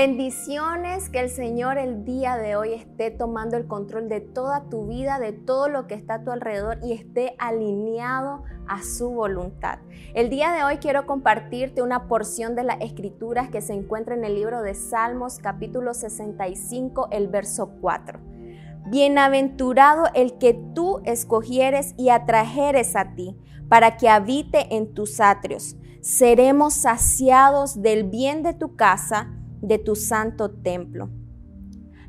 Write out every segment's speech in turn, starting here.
Bendiciones, que el Señor el día de hoy esté tomando el control de toda tu vida, de todo lo que está a tu alrededor y esté alineado a su voluntad. El día de hoy quiero compartirte una porción de las escrituras que se encuentra en el libro de Salmos capítulo 65, el verso 4. Bienaventurado el que tú escogieres y atrajeres a ti, para que habite en tus atrios. Seremos saciados del bien de tu casa de tu santo templo.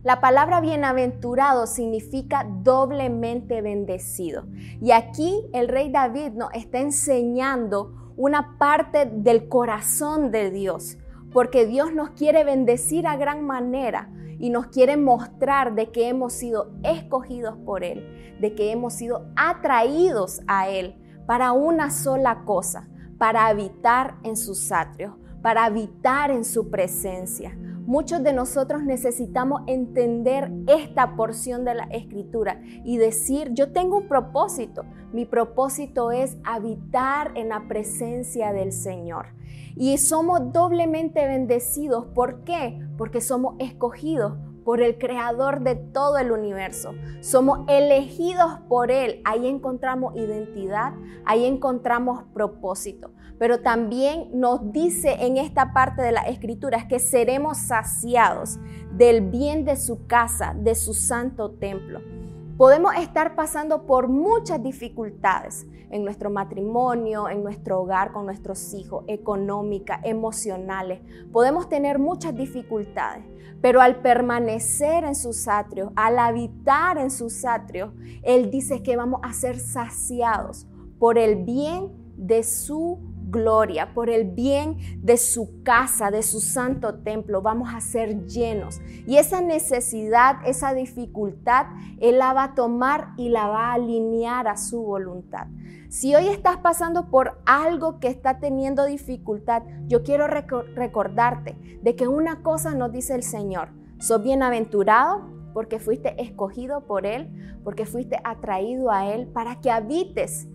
La palabra bienaventurado significa doblemente bendecido. Y aquí el rey David nos está enseñando una parte del corazón de Dios, porque Dios nos quiere bendecir a gran manera y nos quiere mostrar de que hemos sido escogidos por Él, de que hemos sido atraídos a Él para una sola cosa, para habitar en sus atrios, para habitar en su presencia. Muchos de nosotros necesitamos entender esta porción de la escritura y decir, yo tengo un propósito. Mi propósito es habitar en la presencia del Señor. Y somos doblemente bendecidos. ¿Por qué? Porque somos escogidos por el creador de todo el universo. Somos elegidos por Él. Ahí encontramos identidad, ahí encontramos propósito. Pero también nos dice en esta parte de las escrituras que seremos saciados del bien de su casa, de su santo templo. Podemos estar pasando por muchas dificultades en nuestro matrimonio, en nuestro hogar, con nuestros hijos, económicas, emocionales. Podemos tener muchas dificultades, pero al permanecer en sus atrios, al habitar en sus atrios, Él dice que vamos a ser saciados por el bien de su gloria, por el bien de su casa, de su santo templo. Vamos a ser llenos. Y esa necesidad, esa dificultad, Él la va a tomar y la va a alinear a su voluntad. Si hoy estás pasando por algo que está teniendo dificultad, yo quiero recordarte de que una cosa nos dice el Señor. Sos bienaventurado porque fuiste escogido por Él, porque fuiste atraído a Él, para que habites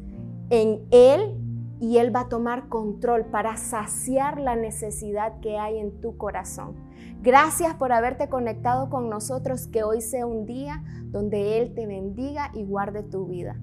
en Él y Él va a tomar control para saciar la necesidad que hay en tu corazón. Gracias por haberte conectado con nosotros, que hoy sea un día donde Él te bendiga y guarde tu vida.